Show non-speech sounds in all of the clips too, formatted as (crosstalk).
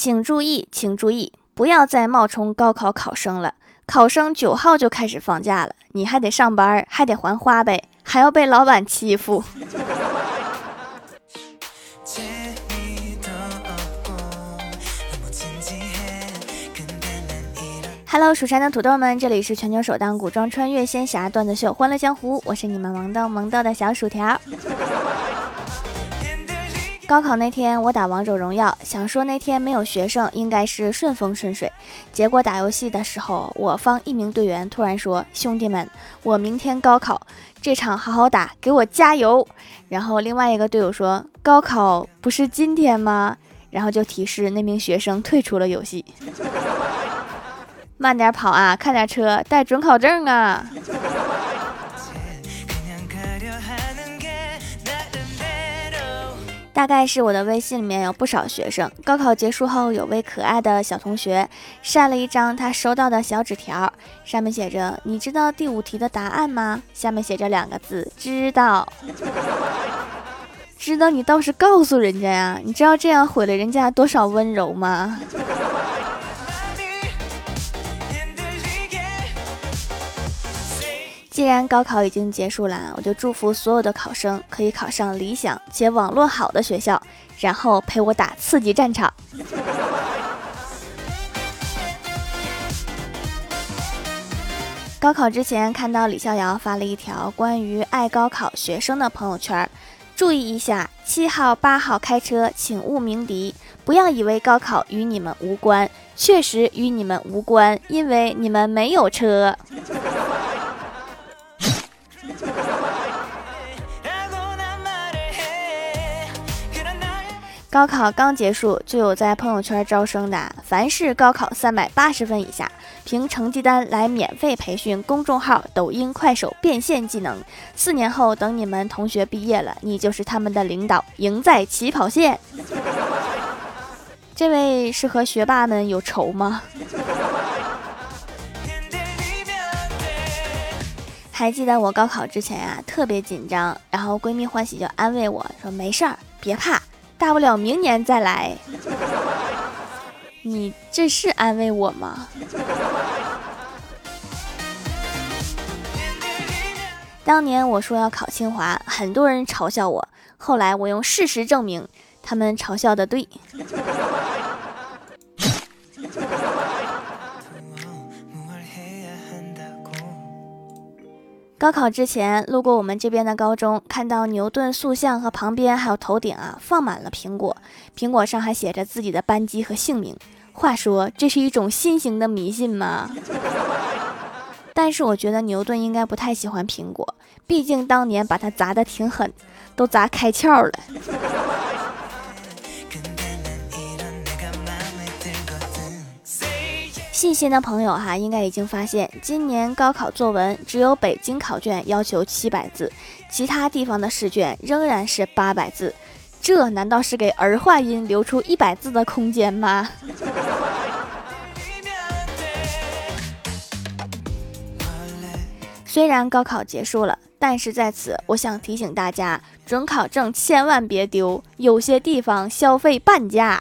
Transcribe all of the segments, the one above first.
请注意，请注意，不要再冒充高考考生了。考生九号就开始放假了，你还得上班，还得还花呗，还要被老板欺负。Hello，蜀山的土豆们，这里是全球首档古装穿越仙侠段子秀《欢乐江湖》，我是你们萌豆萌豆的小薯条。高考那天，我打王者荣耀，想说那天没有学生，应该是顺风顺水。结果打游戏的时候，我方一名队员突然说：“兄弟们，我明天高考，这场好好打，给我加油。”然后另外一个队友说：“高考不是今天吗？”然后就提示那名学生退出了游戏。慢点跑啊，看点车，带准考证啊。大概是我的微信里面有不少学生，高考结束后，有位可爱的小同学晒了一张他收到的小纸条，上面写着：“你知道第五题的答案吗？”下面写着两个字：“知道。(laughs) ”知道你倒是告诉人家呀！你知道这样毁了人家多少温柔吗？(laughs) 既然高考已经结束了，我就祝福所有的考生可以考上理想且网络好的学校，然后陪我打刺激战场。高考之前看到李逍遥发了一条关于爱高考学生的朋友圈，注意一下，七号八号开车请勿鸣笛，不要以为高考与你们无关，确实与你们无关，因为你们没有车。高考刚结束，就有在朋友圈招生的。凡是高考三百八十分以下，凭成绩单来免费培训公众号、抖音、快手变现技能。四年后，等你们同学毕业了，你就是他们的领导，赢在起跑线。(laughs) 这位是和学霸们有仇吗？还记得我高考之前啊，特别紧张，然后闺蜜欢喜就安慰我说：“没事儿，别怕。”大不了明年再来，你这是安慰我吗？当年我说要考清华，很多人嘲笑我，后来我用事实证明，他们嘲笑的对。高考之前路过我们这边的高中，看到牛顿塑像和旁边还有头顶啊放满了苹果，苹果上还写着自己的班级和姓名。话说这是一种新型的迷信吗？但是我觉得牛顿应该不太喜欢苹果，毕竟当年把它砸得挺狠，都砸开窍了。细心的朋友哈，应该已经发现，今年高考作文只有北京考卷要求七百字，其他地方的试卷仍然是八百字。这难道是给儿化音留出一百字的空间吗？虽然高考结束了，但是在此我想提醒大家，准考证千万别丢，有些地方消费半价。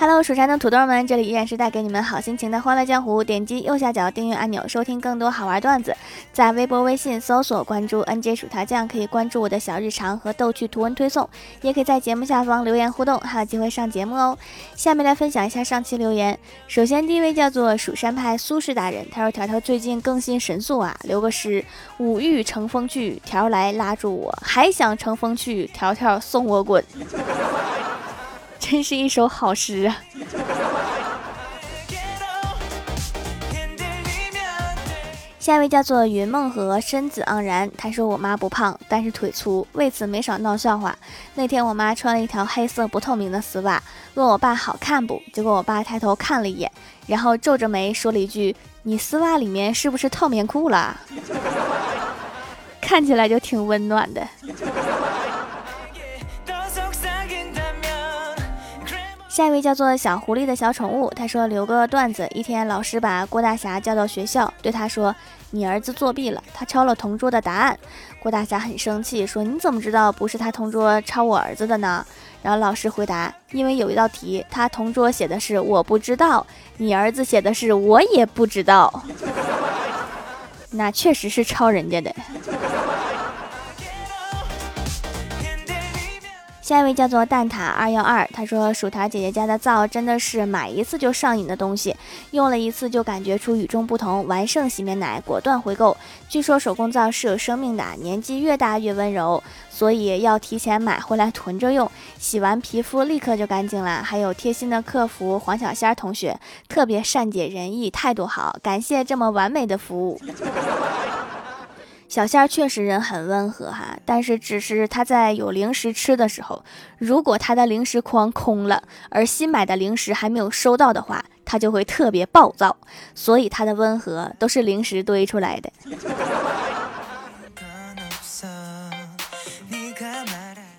Hello，蜀山的土豆们，这里依然是带给你们好心情的欢乐江湖。点击右下角订阅按钮，收听更多好玩段子。在微博、微信搜索关注 “nj 薯条酱”，可以关注我的小日常和逗趣图文推送，也可以在节目下方留言互动，还有机会上节目哦。下面来分享一下上期留言。首先第一位叫做蜀山派苏轼大人，他说：“条条最近更新神速啊，留个诗：五欲乘风去，条来拉住我，还想乘风去，条条送我滚。”真是一首好诗啊！下一位叫做云梦和身子盎然，他说我妈不胖，但是腿粗，为此没少闹笑话。那天我妈穿了一条黑色不透明的丝袜，问我爸好看不？结果我爸抬头看了一眼，然后皱着眉说了一句：“你丝袜里面是不是套棉裤了？” (laughs) 看起来就挺温暖的。下一位叫做小狐狸的小宠物，他说留个段子：一天，老师把郭大侠叫到学校，对他说：“你儿子作弊了，他抄了同桌的答案。”郭大侠很生气，说：“你怎么知道不是他同桌抄我儿子的呢？”然后老师回答：“因为有一道题，他同桌写的是我不知道，你儿子写的是我也不知道，(laughs) 那确实是抄人家的。”下一位叫做蛋挞二幺二，他说薯条姐姐家的皂真的是买一次就上瘾的东西，用了一次就感觉出与众不同。完胜洗面奶，果断回购。据说手工皂是有生命的，年纪越大越温柔，所以要提前买回来囤着用。洗完皮肤立刻就干净了。还有贴心的客服黄小仙同学，特别善解人意，态度好，感谢这么完美的服务。小仙儿确实人很温和哈，但是只是他在有零食吃的时候，如果他的零食筐空了，而新买的零食还没有收到的话，他就会特别暴躁。所以他的温和都是零食堆出来的。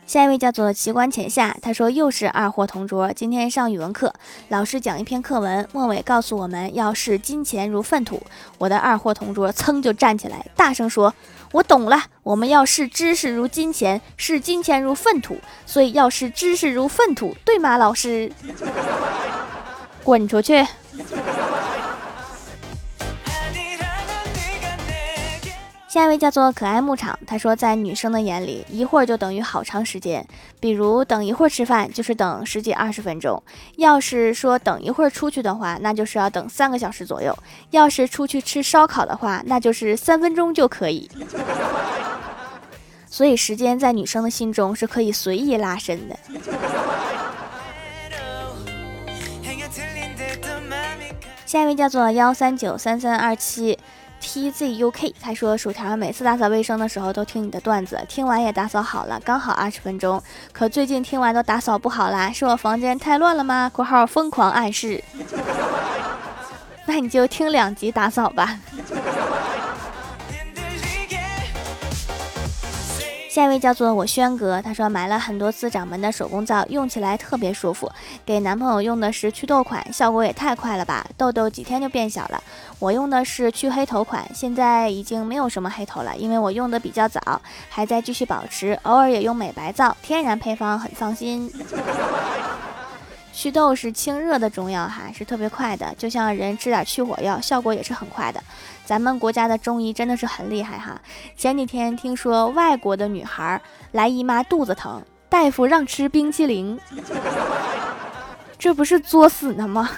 下一位叫做奇观浅夏，他说又是二货同桌。今天上语文课，老师讲一篇课文，末尾告诉我们要视金钱如粪土。我的二货同桌噌就站起来，大声说：“我懂了，我们要视知识如金钱，视金钱如粪土，所以要视知识如粪土，对吗？”老师，滚出去。下一位叫做可爱牧场，他说，在女生的眼里，一会儿就等于好长时间。比如等一会儿吃饭，就是等十几二十分钟；要是说等一会儿出去的话，那就是要等三个小时左右；要是出去吃烧烤的话，那就是三分钟就可以。(laughs) 所以时间在女生的心中是可以随意拉伸的。下一位叫做幺三九三三二七。tzuk，他说薯条每次打扫卫生的时候都听你的段子，听完也打扫好了，刚好二十分钟。可最近听完都打扫不好啦，是我房间太乱了吗？（括号疯狂暗示）那你就听两集打扫吧。下一位叫做我轩哥，他说买了很多次掌门的手工皂，用起来特别舒服。给男朋友用的是祛痘款，效果也太快了吧，痘痘几天就变小了。我用的是去黑头款，现在已经没有什么黑头了，因为我用的比较早，还在继续保持。偶尔也用美白皂，天然配方，很放心。祛痘是清热的中药哈，是特别快的，就像人吃点去火药，效果也是很快的。咱们国家的中医真的是很厉害哈。前几天听说外国的女孩来姨妈肚子疼，大夫让吃冰淇淋，(laughs) 这不是作死呢吗？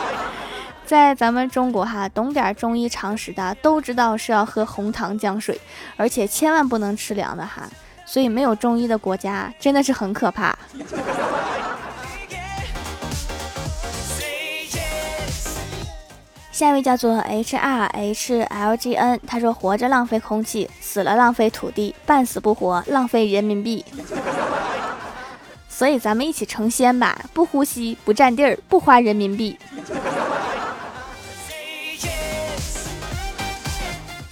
(laughs) 在咱们中国哈，懂点中医常识的都知道是要喝红糖姜水，而且千万不能吃凉的哈。所以没有中医的国家真的是很可怕。下一位叫做 H R H L G N，他说：“活着浪费空气，死了浪费土地，半死不活浪费人民币。(laughs) 所以咱们一起成仙吧，不呼吸，不占地儿，不花人民币。”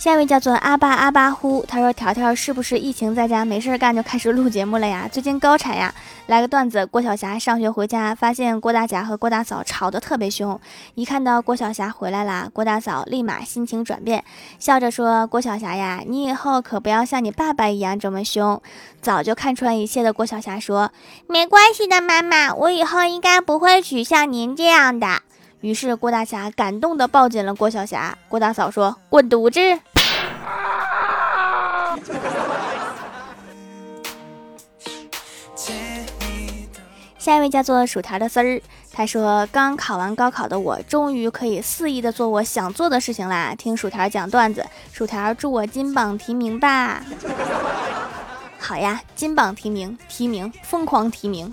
下一位叫做阿巴阿巴呼，他说：“条条是不是疫情在家没事干就开始录节目了呀？最近高产呀？来个段子：郭晓霞上学回家，发现郭大侠和郭大嫂吵得特别凶。一看到郭晓霞回来啦，郭大嫂立马心情转变，笑着说：‘郭晓霞呀，你以后可不要像你爸爸一样这么凶。’早就看穿一切的郭晓霞说：‘没关系的，妈妈，我以后应该不会娶像您这样的。’于是郭大侠感动地抱紧了郭晓霞。郭大嫂说：‘滚犊子！’”下一位叫做薯条的丝儿，他说：“刚考完高考的我，终于可以肆意的做我想做的事情啦！听薯条讲段子，薯条祝我金榜题名吧！(laughs) 好呀，金榜题名，提名，疯狂提名。”